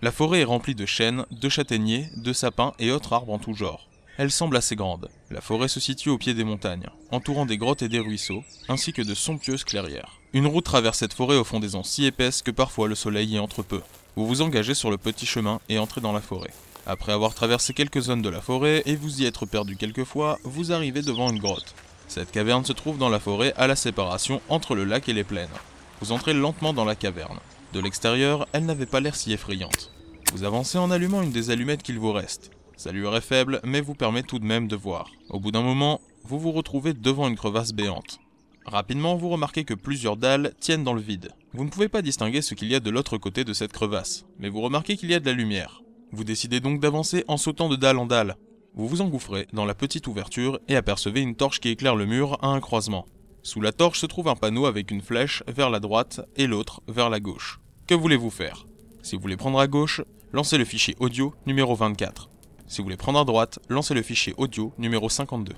La forêt est remplie de chênes, de châtaigniers, de sapins et autres arbres en tout genre. Elle semble assez grande. La forêt se situe au pied des montagnes, entourant des grottes et des ruisseaux, ainsi que de somptueuses clairières. Une route traverse cette forêt aux fondaisons si épaisses que parfois le soleil y entre peu. Vous vous engagez sur le petit chemin et entrez dans la forêt. Après avoir traversé quelques zones de la forêt et vous y être perdu quelquefois, vous arrivez devant une grotte. Cette caverne se trouve dans la forêt à la séparation entre le lac et les plaines. Vous entrez lentement dans la caverne. De l'extérieur, elle n'avait pas l'air si effrayante. Vous avancez en allumant une des allumettes qu'il vous reste. Sa lueur est faible, mais vous permet tout de même de voir. Au bout d'un moment, vous vous retrouvez devant une crevasse béante. Rapidement, vous remarquez que plusieurs dalles tiennent dans le vide. Vous ne pouvez pas distinguer ce qu'il y a de l'autre côté de cette crevasse, mais vous remarquez qu'il y a de la lumière. Vous décidez donc d'avancer en sautant de dalle en dalle. Vous vous engouffrez dans la petite ouverture et apercevez une torche qui éclaire le mur à un croisement. Sous la torche se trouve un panneau avec une flèche vers la droite et l'autre vers la gauche. Que voulez-vous faire? Si vous voulez prendre à gauche, lancez le fichier audio numéro 24. Si vous voulez prendre à droite, lancez le fichier audio numéro 52.